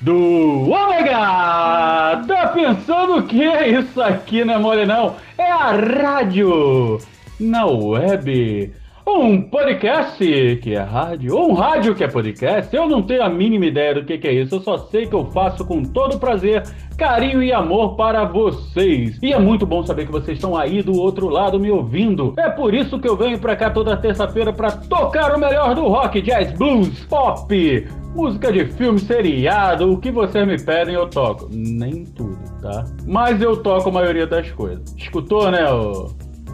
Do Ômega! Tá pensando que é isso aqui, não é mole não? É a rádio na web. Um podcast que é rádio, ou um rádio que é podcast, eu não tenho a mínima ideia do que, que é isso, eu só sei que eu faço com todo prazer, carinho e amor para vocês. E é muito bom saber que vocês estão aí do outro lado me ouvindo. É por isso que eu venho pra cá toda terça-feira pra tocar o melhor do rock, jazz, blues, pop, música de filme, seriado, o que vocês me pedem eu toco. Nem tudo, tá? Mas eu toco a maioria das coisas. Escutou, né, o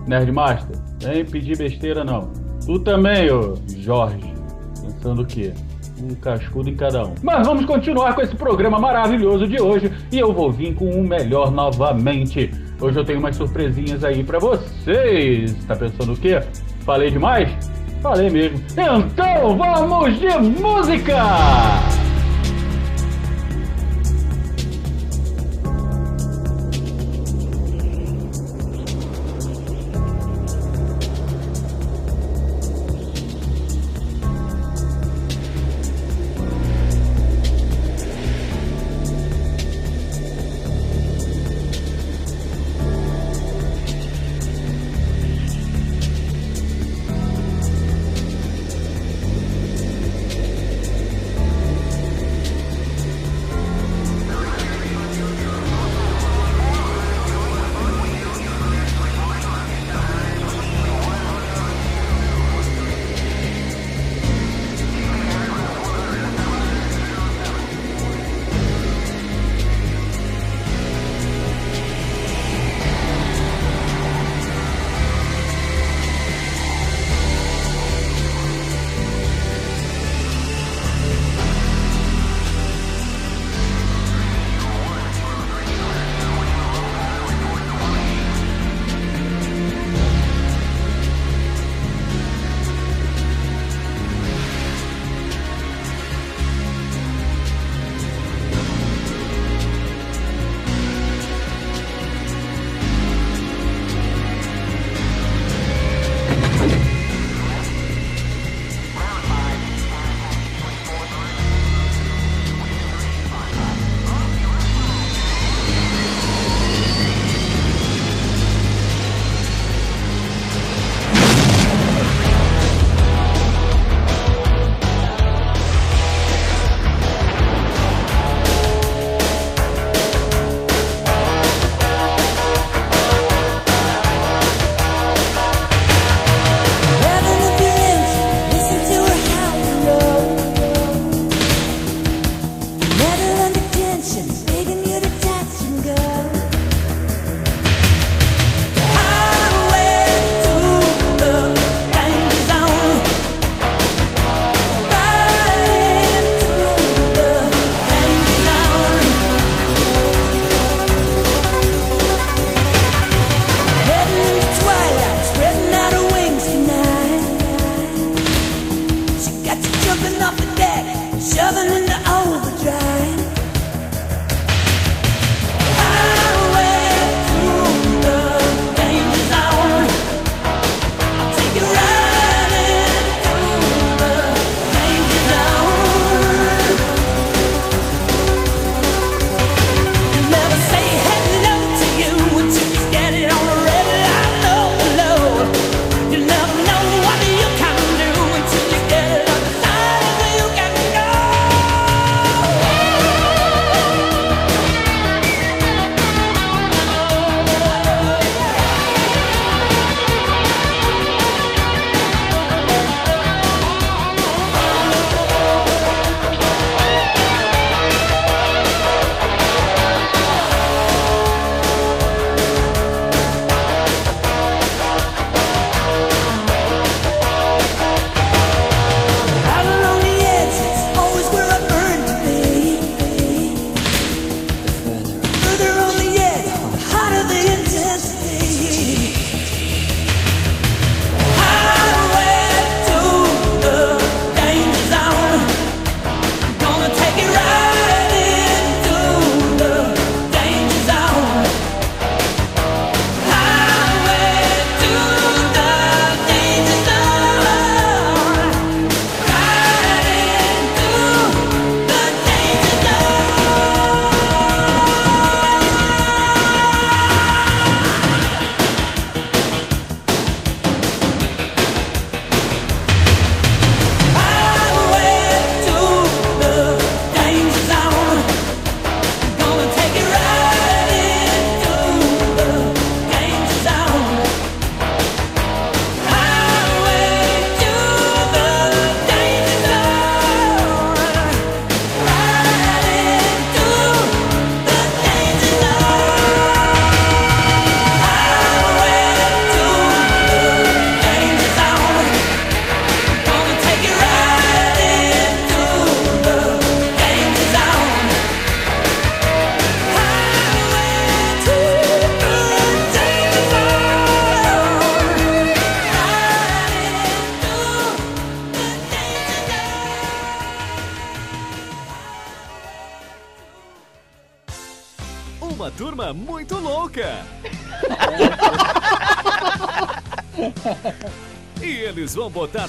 Nerdmaster? Nem pedir besteira não. Tu também, ô Jorge. Pensando o quê? Um cascudo em cada um. Mas vamos continuar com esse programa maravilhoso de hoje e eu vou vir com o melhor novamente. Hoje eu tenho umas surpresinhas aí pra vocês. Tá pensando o quê? Falei demais? Falei mesmo. Então vamos de música!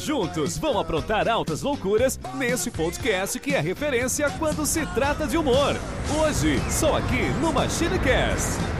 Juntos vão aprontar altas loucuras nesse podcast que é referência quando se trata de humor. Hoje, só aqui no MachineCast.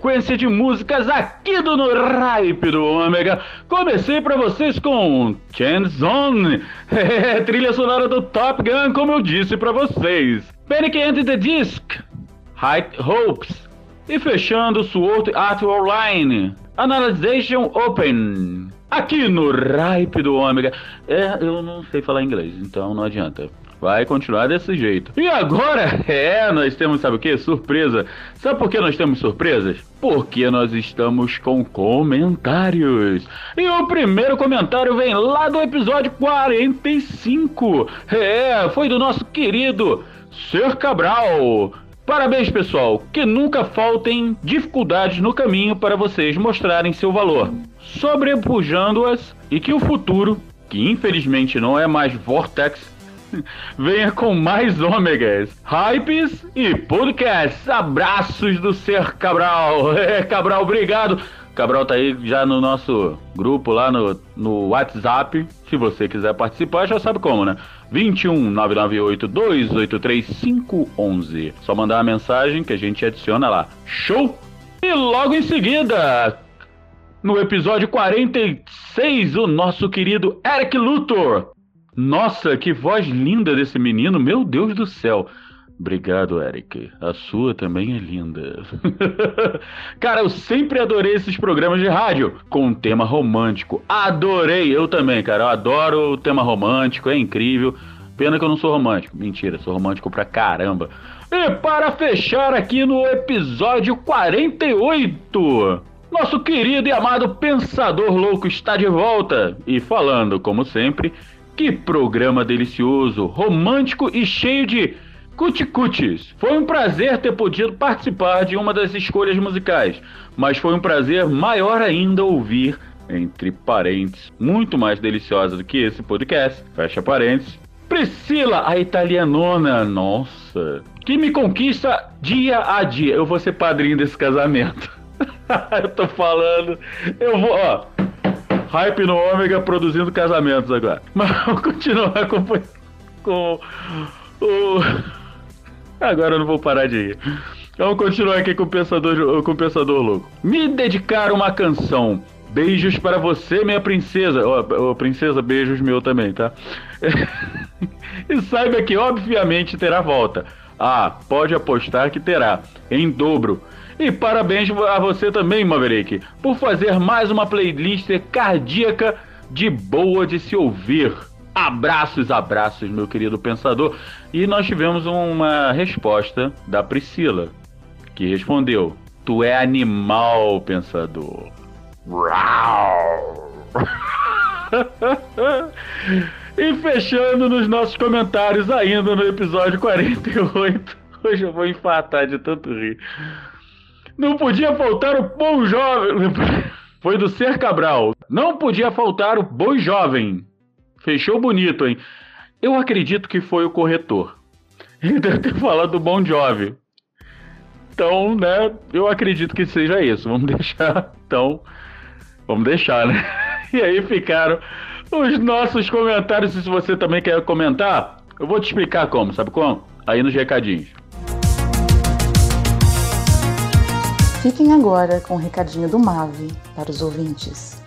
Sequência de músicas aqui do No Hype do Ômega, comecei pra vocês com Chance On, é, trilha sonora do Top Gun, como eu disse pra vocês. Panic and the Disc, High Hopes. E fechando Sword Art Online, Analyzation Open. Aqui no Hype do Ômega. É, eu não sei falar inglês, então não adianta. Vai continuar desse jeito. E agora, é, nós temos, sabe o que? Surpresa. Sabe por que nós temos surpresas? Porque nós estamos com comentários. E o primeiro comentário vem lá do episódio 45. É, foi do nosso querido Ser Cabral. Parabéns, pessoal. Que nunca faltem dificuldades no caminho para vocês mostrarem seu valor, sobrepujando-as e que o futuro, que infelizmente não é mais Vortex, venha com mais ômegas, hypes e podcasts. Abraços do Ser Cabral. É, Cabral, obrigado. Cabral tá aí já no nosso grupo lá no, no WhatsApp. Se você quiser participar, já sabe como, né? 21 998 283 511. Só mandar uma mensagem que a gente adiciona lá. Show? E logo em seguida, no episódio 46, o nosso querido Eric Luthor nossa, que voz linda desse menino, meu Deus do céu. Obrigado, Eric. A sua também é linda. cara, eu sempre adorei esses programas de rádio com tema romântico. Adorei, eu também, cara. Eu adoro o tema romântico, é incrível. Pena que eu não sou romântico. Mentira, sou romântico pra caramba. E para fechar aqui no episódio 48, nosso querido e amado Pensador Louco está de volta e falando, como sempre, que programa delicioso, romântico e cheio de cuticutes. Foi um prazer ter podido participar de uma das escolhas musicais, mas foi um prazer maior ainda ouvir, entre parênteses, muito mais deliciosa do que esse podcast, fecha parênteses, Priscila, a italianona, nossa, que me conquista dia a dia. Eu vou ser padrinho desse casamento. eu tô falando, eu vou, ó, Hype no Ômega produzindo casamentos agora. Mas vamos continuar com, com o. Agora eu não vou parar de ir. Vamos continuar aqui com o Pensador, com o Pensador Louco. Me dedicar uma canção. Beijos para você, minha princesa. Ô, oh, princesa, beijos meu também, tá? e saiba que, obviamente, terá volta. Ah, pode apostar que terá. Em dobro. E parabéns a você também, Maverick, por fazer mais uma playlist cardíaca de boa de se ouvir. Abraços, abraços, meu querido pensador. E nós tivemos uma resposta da Priscila, que respondeu: Tu é animal, pensador. e fechando nos nossos comentários, ainda no episódio 48. Hoje eu vou infartar de tanto rir. Não podia faltar o bom jovem. Foi do Ser Cabral. Não podia faltar o bom jovem. Fechou bonito, hein? Eu acredito que foi o corretor. Ele deve ter falado do bom jovem. Então, né? Eu acredito que seja isso. Vamos deixar. Então, vamos deixar, né? E aí ficaram os nossos comentários. Se você também quer comentar, eu vou te explicar como, sabe como? Aí nos recadinhos. Fiquem agora com o recadinho do Mave para os ouvintes.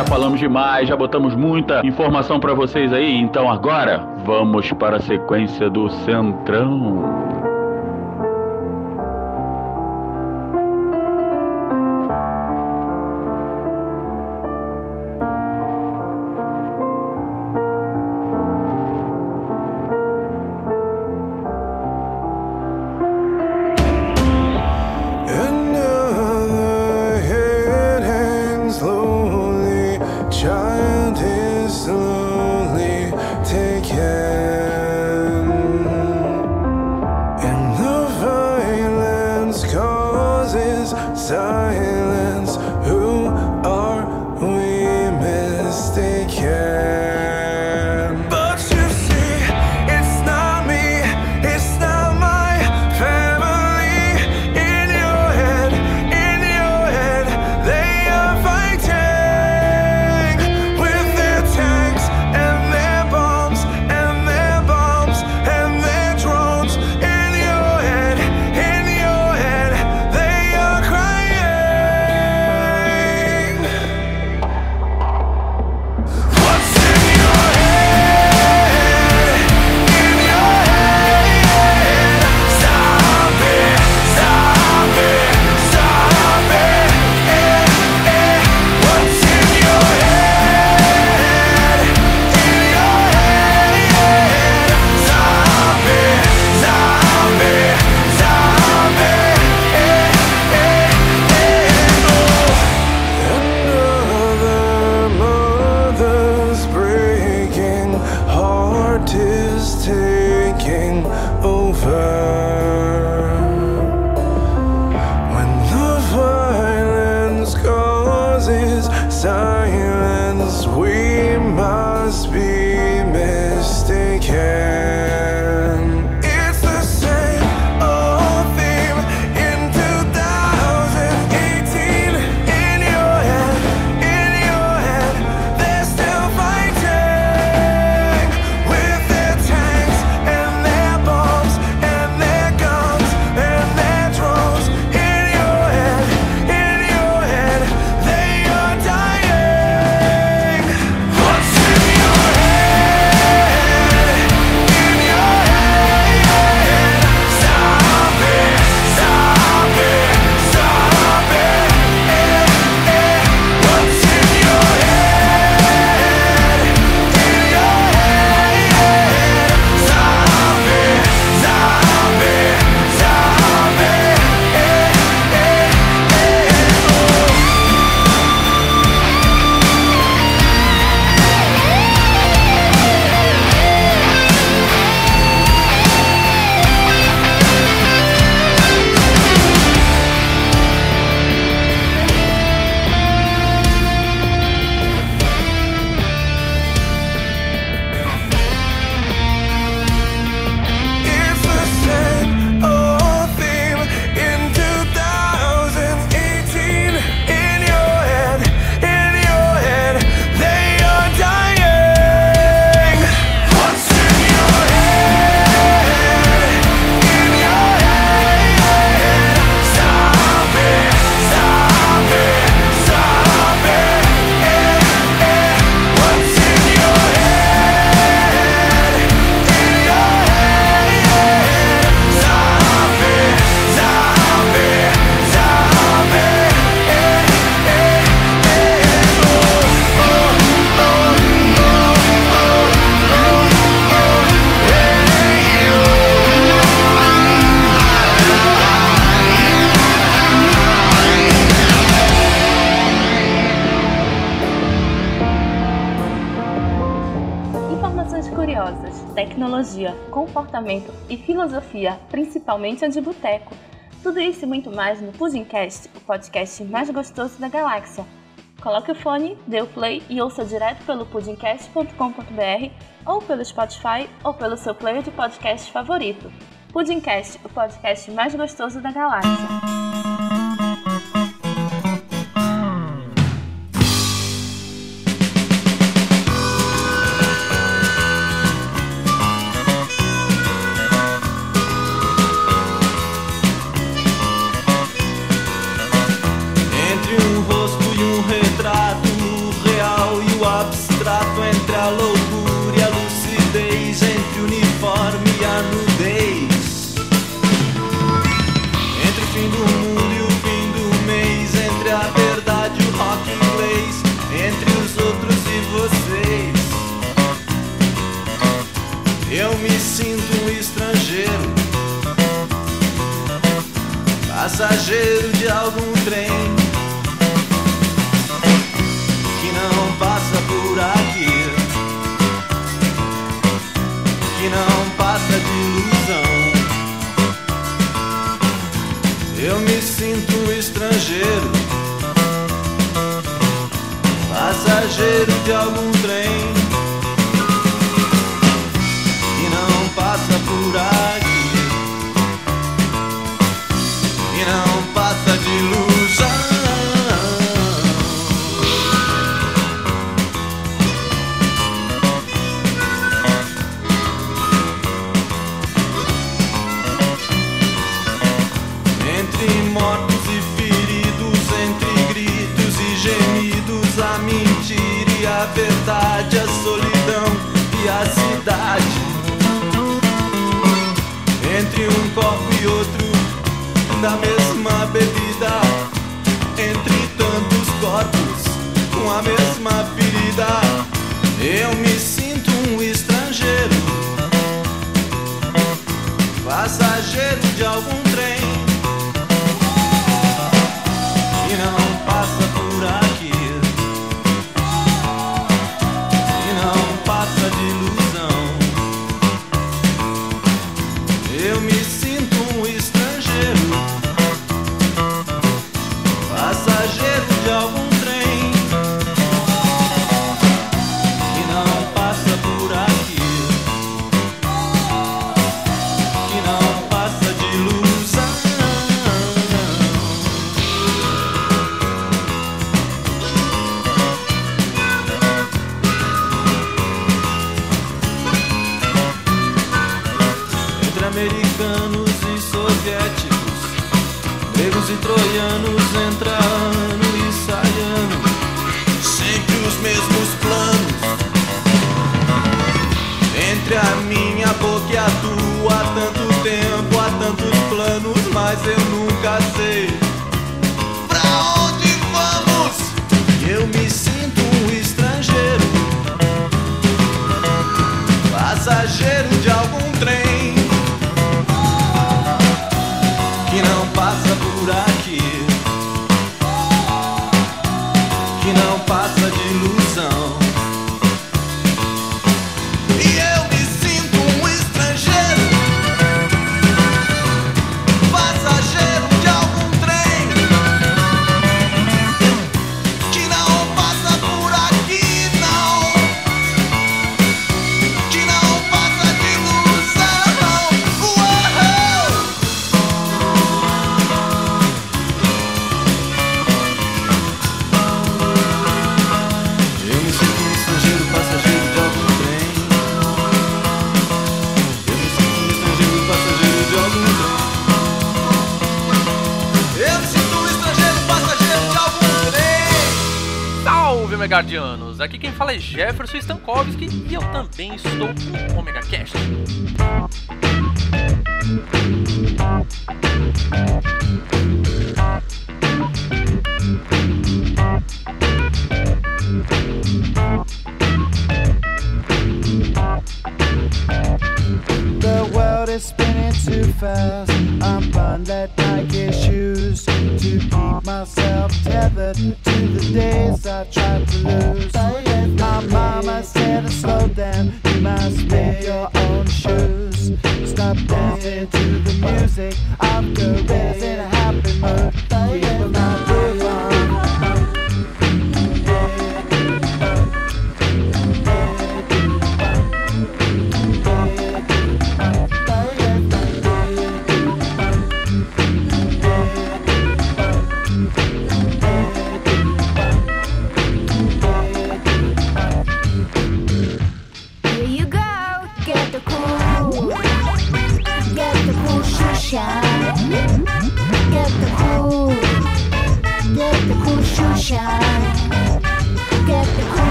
já falamos demais, já botamos muita informação para vocês aí. Então agora, vamos para a sequência do Centrão. psicologia, comportamento e filosofia, principalmente a de boteco. Tudo isso e muito mais no Pudimcast, o podcast mais gostoso da galáxia. Coloque o fone, dê o play e ouça direto pelo pudimcast.com.br ou pelo Spotify ou pelo seu player de podcast favorito. Pudimcast, o podcast mais gostoso da galáxia. Passageiro de algum trem que não passa por aqui, que não passa de ilusão. Eu me sinto estrangeiro, passageiro de algum trem da Salve, Megardianos! Aqui quem fala é Jefferson Stankovski e eu também estou no Omega Cast. The world is spinning too fast. I'm bundled like shoes to keep myself tethered to the days I tried to lose. My mama said slow down, you must make your own shoes. Stop dancing to the music of carousing seasons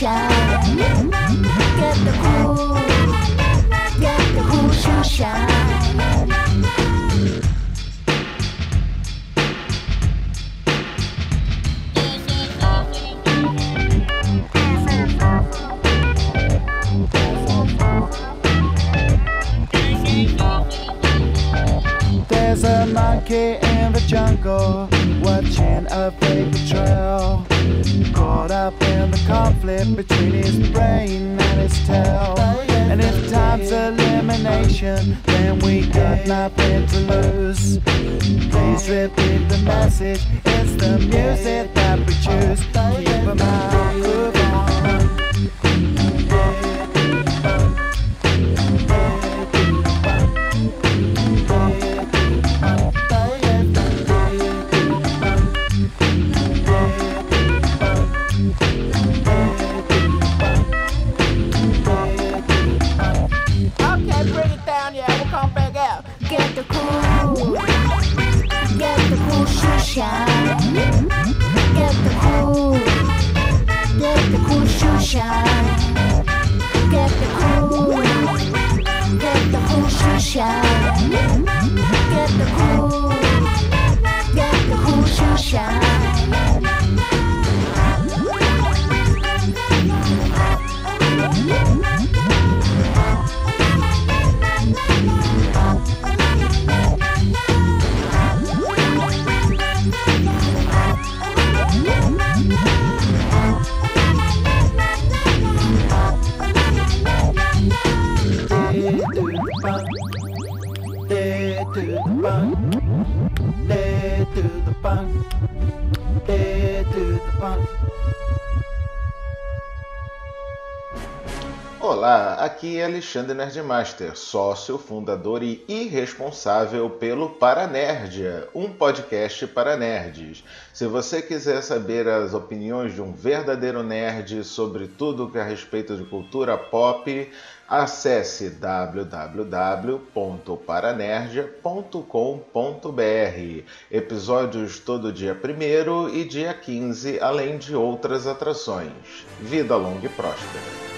shine. Get the cool, get the cool sunshine. Aqui é Alexandre Nerdmaster, sócio, fundador e irresponsável pelo Paranerdia, um podcast para nerds. Se você quiser saber as opiniões de um verdadeiro nerd sobre tudo que é a respeito de cultura pop, acesse www.paranerdia.com.br. Episódios todo dia 1 e dia 15, além de outras atrações. Vida longa e próspera.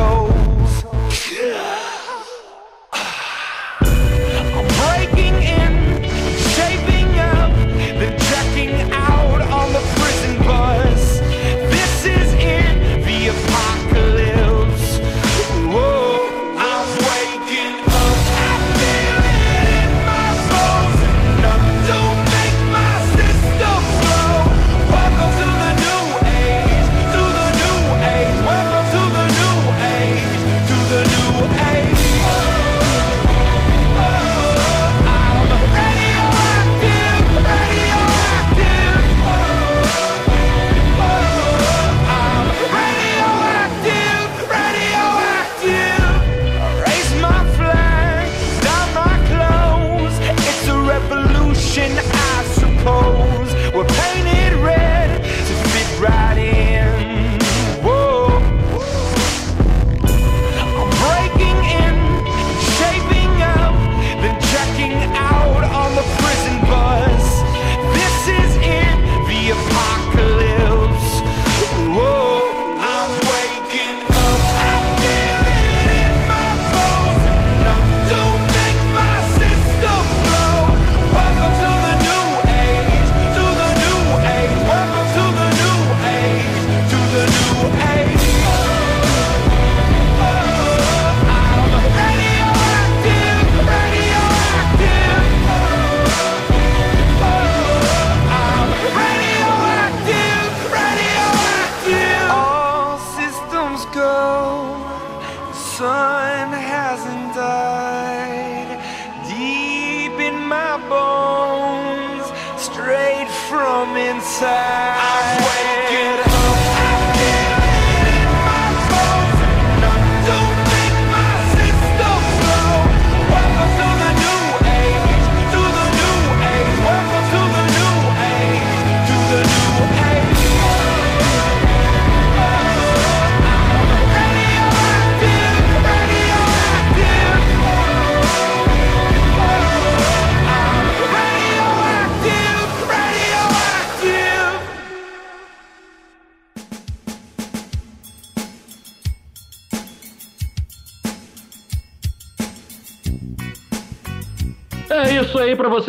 cold.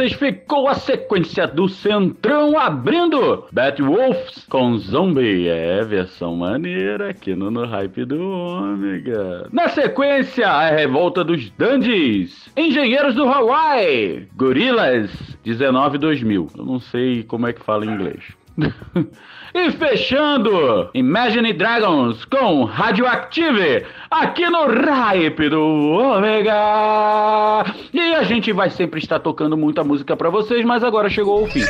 Vocês, ficou a sequência do Centrão abrindo Bat Wolves com Zombie. É, versão maneira aqui no, no Hype do Ômega. Na sequência, a revolta dos Dandies, Engenheiros do Hawaii, Gorillaz 19-2000. Eu não sei como é que fala em inglês. E fechando, Imagine Dragons com Radioactive, aqui no Hype do Ômega. E a gente vai sempre estar tocando muita música pra vocês, mas agora chegou o fim.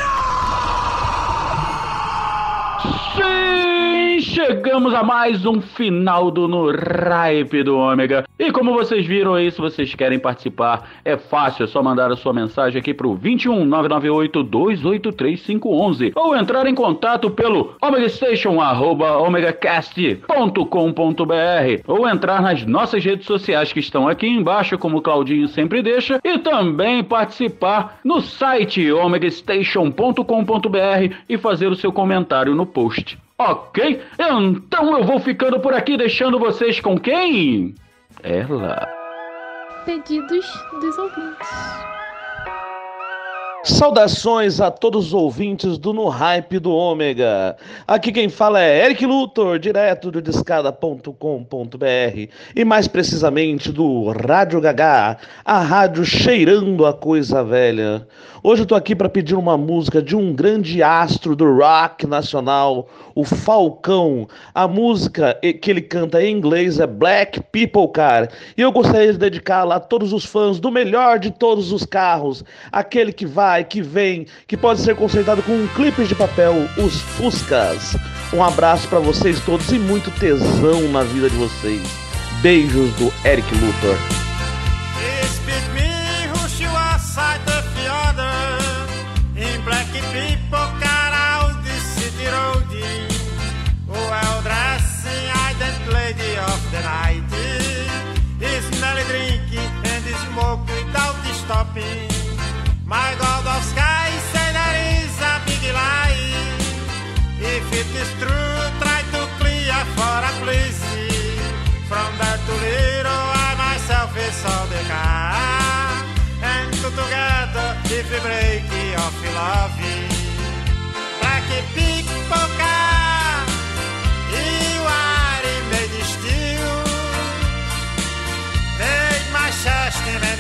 Chegamos a mais um final do No Hype do Ômega. E como vocês viram aí, se vocês querem participar, é fácil, é só mandar a sua mensagem aqui pro 21 998 283 511 ou entrar em contato pelo omegastation arroba omegacast.com.br ou entrar nas nossas redes sociais que estão aqui embaixo, como o Claudinho sempre deixa, e também participar no site omegastation.com.br e fazer o seu comentário no post. Ok? Então eu vou ficando por aqui, deixando vocês com quem? Ela. Pedidos dos ouvintes. Saudações a todos os ouvintes do No Hype do Ômega. Aqui quem fala é Eric Luthor, direto do discada.com.br e mais precisamente do Rádio Gagá, a rádio cheirando a coisa velha. Hoje eu tô aqui para pedir uma música de um grande astro do rock nacional, o Falcão. A música que ele canta em inglês é Black People Car. E eu gostaria de dedicá-la a todos os fãs do melhor de todos os carros, aquele que vai, que vem, que pode ser consertado com um clipe de papel, os Fuscas. Um abraço para vocês todos e muito tesão na vida de vocês. Beijos do Eric Luthor. Stopping My God of sky say there is a big lie. If it is true try to clear for a police From there to little I myself is all the car And two together if we break off love people car You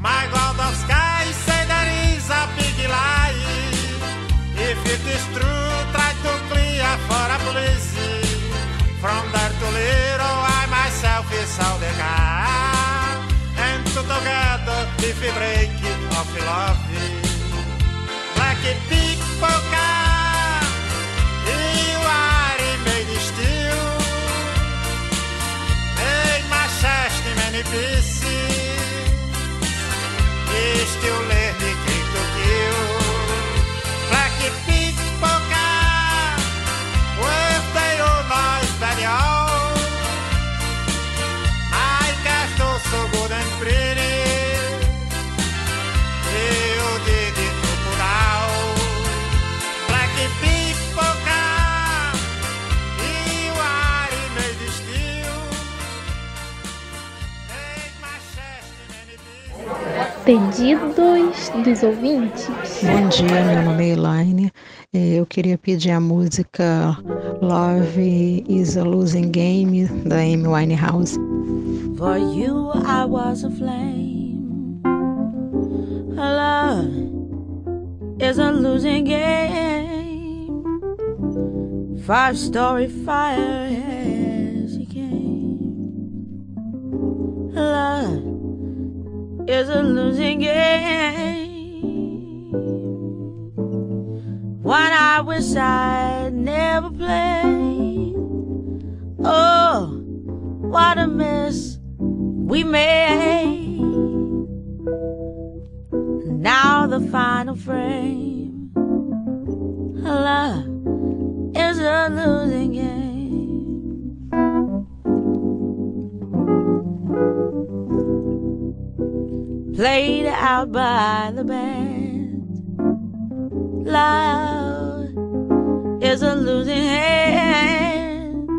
My God of sky say there is a big lie. If it true, try to clear for a police. From there to I myself is And two together, if we break it off love Black people car You are made of steel. Made my chest Pedidos dos ouvintes. Bom dia, meu nome é Elaine. Eh, Eu queria pedir a música Love is a Losing Game, da Amy Winehouse. For you, I was a flame. Love is a losing game. Five story fire as you came. Love is a losing game. One I wish I'd never played. Oh, what a mess we made. Now the final frame. Love is a losing game. Played out by the band. Love is a losing hand.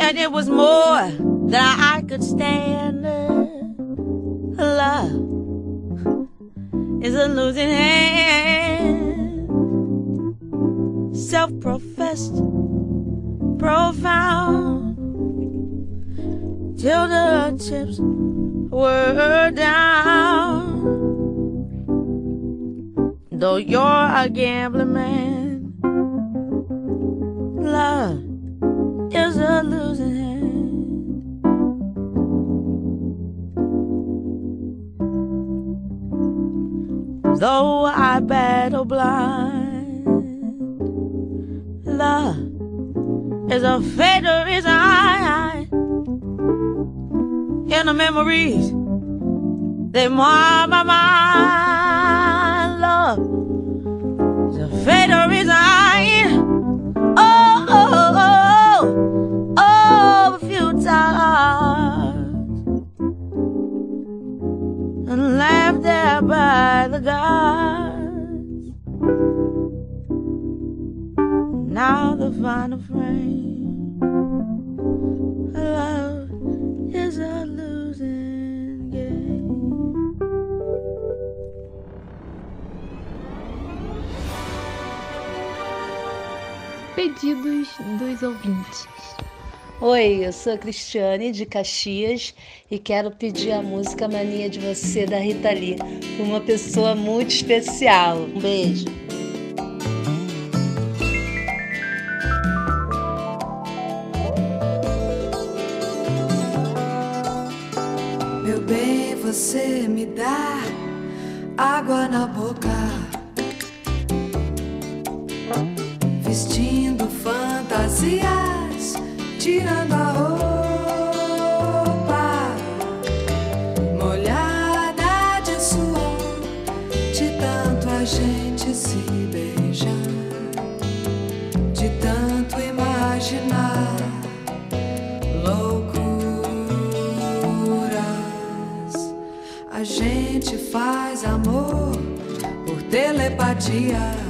And it was more than I could stand. Love is a losing hand. Self professed, profound. Till the chips were down. Though you're a gambling man, love is a losing hand. Though I battle blind, love is a fatal resign. The memories, they mar my mind. Love is a fatal resign. Oh, oh, oh, oh, oh a few times. And laughed at by the gods. Now the final frame. Pedidos dos ouvintes. Oi, eu sou a Cristiane de Caxias e quero pedir a música Mania de Você da Rita Lee para uma pessoa muito especial. Um beijo. Meu bem, você me dá água na boca. Tirando a roupa. Molhada de suor, de tanto a gente se beijar. De tanto imaginar loucuras. A gente faz amor por telepatia.